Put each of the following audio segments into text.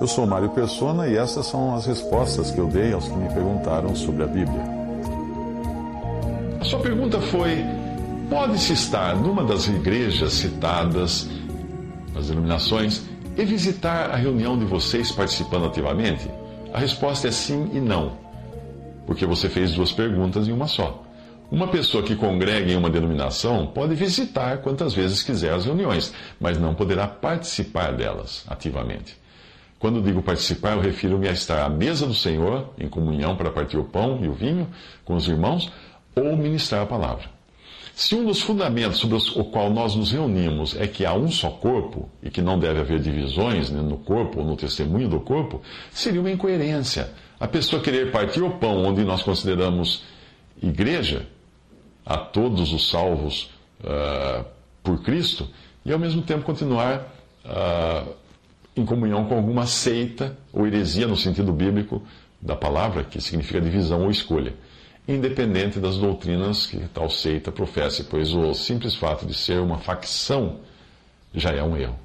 Eu sou Mário Persona e essas são as respostas que eu dei aos que me perguntaram sobre a Bíblia. A sua pergunta foi: pode-se estar numa das igrejas citadas nas denominações e visitar a reunião de vocês participando ativamente? A resposta é sim e não, porque você fez duas perguntas em uma só. Uma pessoa que congrega em uma denominação pode visitar quantas vezes quiser as reuniões, mas não poderá participar delas ativamente. Quando digo participar, eu refiro-me a estar à mesa do Senhor, em comunhão para partir o pão e o vinho com os irmãos, ou ministrar a palavra. Se um dos fundamentos sobre o qual nós nos reunimos é que há um só corpo e que não deve haver divisões né, no corpo ou no testemunho do corpo, seria uma incoerência. A pessoa querer partir o pão onde nós consideramos igreja, a todos os salvos uh, por Cristo, e ao mesmo tempo continuar uh, em comunhão com alguma seita ou heresia no sentido bíblico da palavra, que significa divisão ou escolha, independente das doutrinas que tal seita professe, pois o simples fato de ser uma facção já é um erro.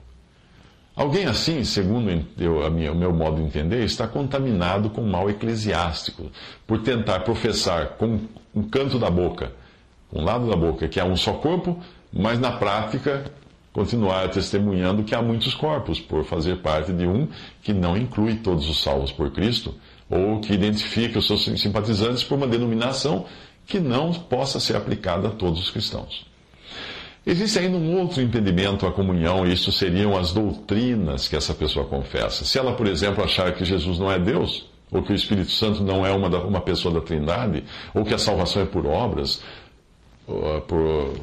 Alguém assim, segundo eu, minha, o meu modo de entender, está contaminado com mal eclesiástico, por tentar professar com um canto da boca um lado da boca que há um só corpo, mas na prática continuar testemunhando que há muitos corpos, por fazer parte de um que não inclui todos os salvos por Cristo, ou que identifica os seus simpatizantes por uma denominação que não possa ser aplicada a todos os cristãos. Existe ainda um outro impedimento à comunhão, e isso seriam as doutrinas que essa pessoa confessa. Se ela, por exemplo, achar que Jesus não é Deus, ou que o Espírito Santo não é uma, uma pessoa da Trindade, ou que a salvação é por obras, por,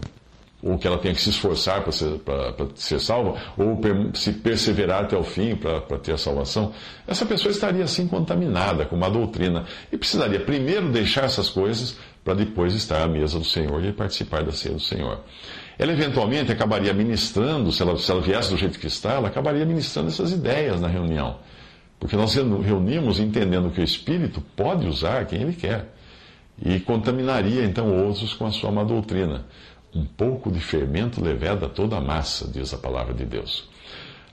ou que ela tenha que se esforçar para ser, ser salva, ou per, se perseverar até o fim para ter a salvação, essa pessoa estaria assim contaminada com uma doutrina e precisaria primeiro deixar essas coisas para depois estar à mesa do Senhor e participar da ceia do Senhor. Ela eventualmente acabaria ministrando, se ela, se ela viesse do jeito que está, ela acabaria ministrando essas ideias na reunião. Porque nós reunimos entendendo que o Espírito pode usar quem ele quer e contaminaria então outros com a sua má doutrina. Um pouco de fermento leveda toda a massa, diz a palavra de Deus.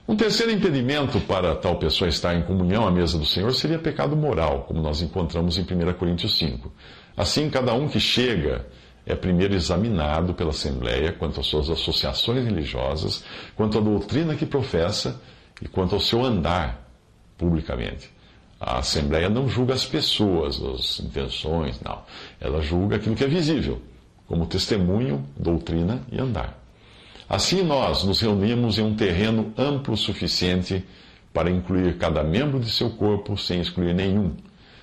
Um terceiro impedimento para tal pessoa estar em comunhão à mesa do Senhor seria pecado moral, como nós encontramos em 1 Coríntios 5. Assim, cada um que chega é primeiro examinado pela Assembleia quanto às suas associações religiosas, quanto à doutrina que professa e quanto ao seu andar publicamente. A Assembleia não julga as pessoas, as intenções, não. Ela julga aquilo que é visível, como testemunho, doutrina e andar. Assim nós nos reunimos em um terreno amplo o suficiente para incluir cada membro de seu corpo sem excluir nenhum.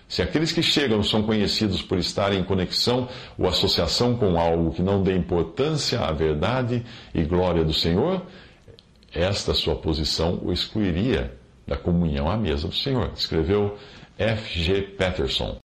Se aqueles que chegam são conhecidos por estarem em conexão ou associação com algo que não dê importância à verdade e glória do Senhor, esta sua posição o excluiria da comunhão à mesa do Senhor. Escreveu F. G. Patterson.